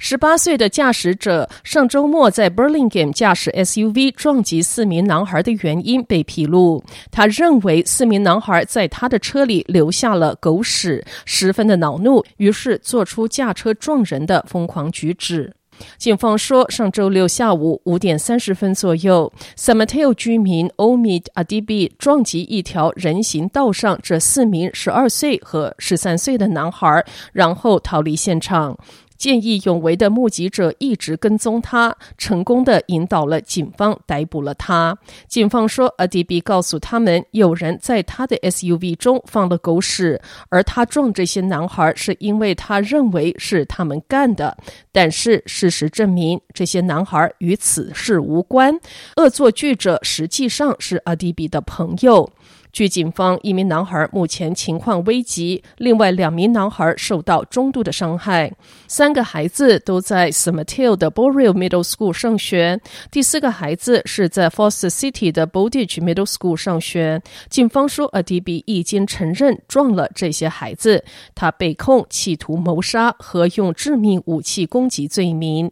十八岁的驾驶者上周末在 Burlingame 驾驶 SUV 撞击四名男孩的原因被披露。他认为四名男孩在他的车里留下了狗屎，十分的恼怒，于是做出驾车撞人的疯狂举止。警方说，上周六下午五点三十分左右，San Mateo 居民 Omid Adibi 撞击一条人行道上这四名十二岁和十三岁的男孩，然后逃离现场。见义勇为的目击者一直跟踪他，成功的引导了警方逮捕了他。警方说，阿迪比告诉他们，有人在他的 SUV 中放了狗屎，而他撞这些男孩是因为他认为是他们干的。但是事实证明，这些男孩与此事无关。恶作剧者实际上是阿迪比的朋友。据警方，一名男孩目前情况危急，另外两名男孩受到中度的伤害。三个孩子都在 San Mateo 的 Boreal Middle School 上学，第四个孩子是在 Foster City 的 Bowditch Middle School 上学。警方说，阿迪比已经承认撞了这些孩子，他被控企图谋杀和用致命武器攻击罪名。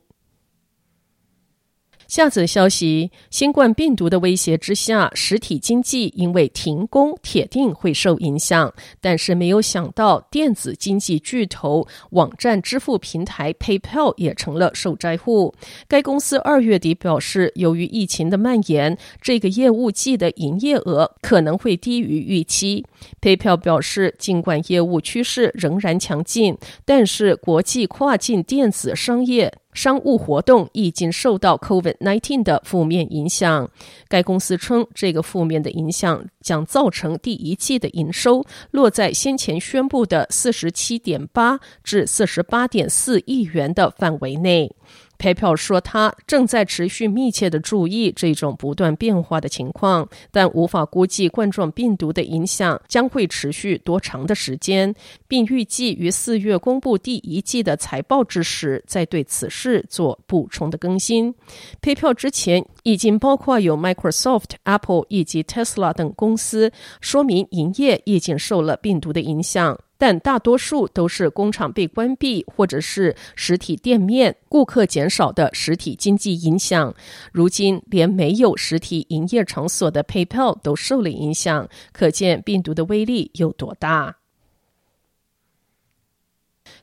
下则消息：新冠病毒的威胁之下，实体经济因为停工，铁定会受影响。但是没有想到，电子经济巨头网站支付平台 PayPal 也成了受灾户。该公司二月底表示，由于疫情的蔓延，这个业务季的营业额可能会低于预期。PayPal 表示，尽管业务趋势仍然强劲，但是国际跨境电子商业。商务活动已经受到 COVID-19 的负面影响。该公司称，这个负面的影响将造成第一季的营收落在先前宣布的四十七点八至四十八点四亿元的范围内。PayPal 说，他正在持续密切的注意这种不断变化的情况，但无法估计冠状病毒的影响将会持续多长的时间，并预计于四月公布第一季的财报之时，再对此事做补充的更新。PayPal 之前已经包括有 Microsoft、Apple 以及 Tesla 等公司说明营业已经受了病毒的影响。但大多数都是工厂被关闭，或者是实体店面顾客减少的实体经济影响。如今，连没有实体营业场所的 PayPal 都受了影响，可见病毒的威力有多大。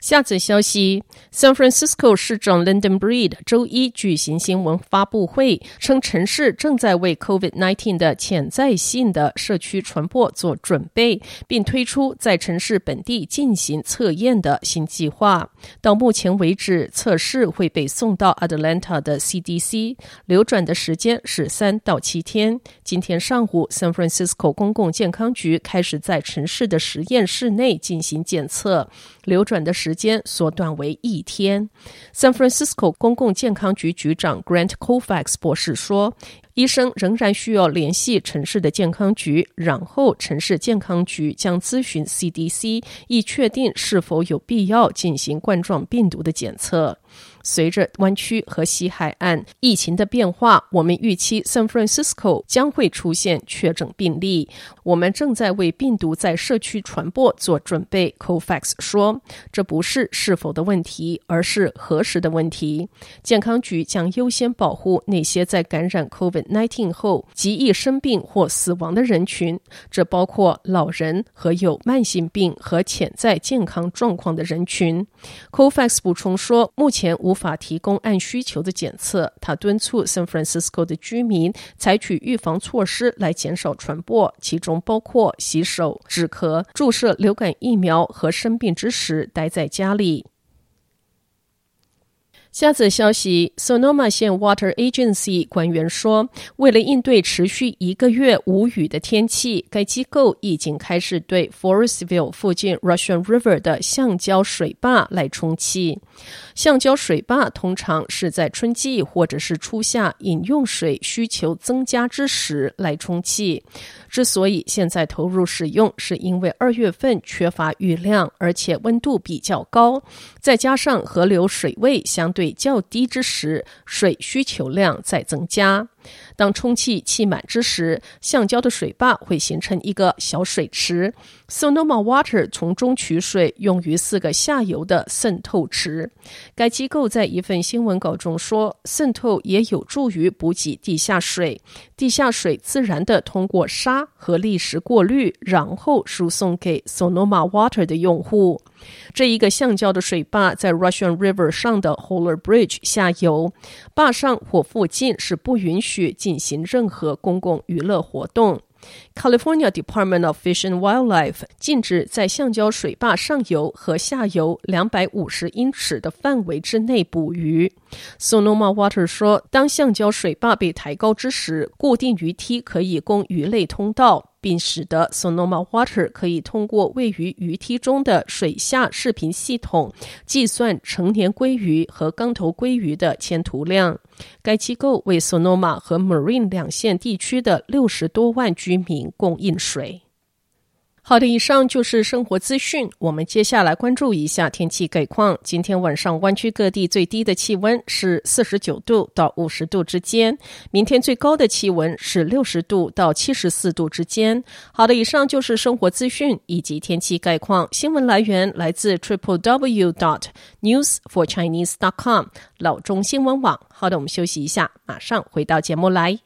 下则消息：San Francisco 市长 London Breed 周一举行新闻发布会，称城市正在为 COVID-19 的潜在性的社区传播做准备，并推出在城市本地进行测验的新计划。到目前为止，测试会被送到 Atlanta 的 CDC，流转的时间是三到七天。今天上午，San Francisco 公共健康局开始在城市的实验室内进行检测，流转的时。时间缩短为一天。San Francisco 公共健康局局长 Grant Colfax 博士说，医生仍然需要联系城市的健康局，然后城市健康局将咨询 CDC，以确定是否有必要进行冠状病毒的检测。随着湾区和西海岸疫情的变化，我们预期 San Francisco 将会出现确诊病例。我们正在为病毒在社区传播做准备，Cofax 说：“这不是是否的问题，而是何时的问题。健康局将优先保护那些在感染 Covid COVID-19 后极易生病或死亡的人群，这包括老人和有慢性病和潜在健康状况的人群。” Cofax 补充说：“目前。”无法提供按需求的检测，他敦促 San Francisco 的居民采取预防措施来减少传播，其中包括洗手、止咳、注射流感疫苗和生病之时待在家里。下则消息，Sonoma 县 Water Agency 官员说，为了应对持续一个月无雨的天气，该机构已经开始对 Forestville 附近 Russian River 的橡胶水坝来充气。橡胶水坝通常是在春季或者是初夏饮用水需求增加之时来充气。之所以现在投入使用，是因为二月份缺乏雨量，而且温度比较高，再加上河流水位相对水较低之时，水需求量在增加。当充气气满之时，橡胶的水坝会形成一个小水池。Sonoma Water 从中取水，用于四个下游的渗透池。该机构在一份新闻稿中说，渗透也有助于补给地下水。地下水自然地通过沙和砾石过滤，然后输送给 Sonoma Water 的用户。这一个橡胶的水坝在 Russian River 上的 Holler Bridge 下游，坝上或附近是不允许去进行任何公共娱乐活动。California Department of Fish and Wildlife 禁止在橡胶水坝上游和下游两百五十英尺的范围之内捕鱼。Sonoma Water 说，当橡胶水坝被抬高之时，固定鱼梯可以供鱼类通道。并使得 Sonoma Water 可以通过位于鱼梯中的水下视频系统计算成年鲑鱼和缸头鲑鱼的迁徒量。该机构为 Sonoma 和 Marin 两县地区的六十多万居民供应水。好的，以上就是生活资讯。我们接下来关注一下天气概况。今天晚上湾区各地最低的气温是四十九度到五十度之间，明天最高的气温是六十度到七十四度之间。好的，以上就是生活资讯以及天气概况。新闻来源来自 triple w dot news for chinese dot com 老中新闻网。好的，我们休息一下，马上回到节目来。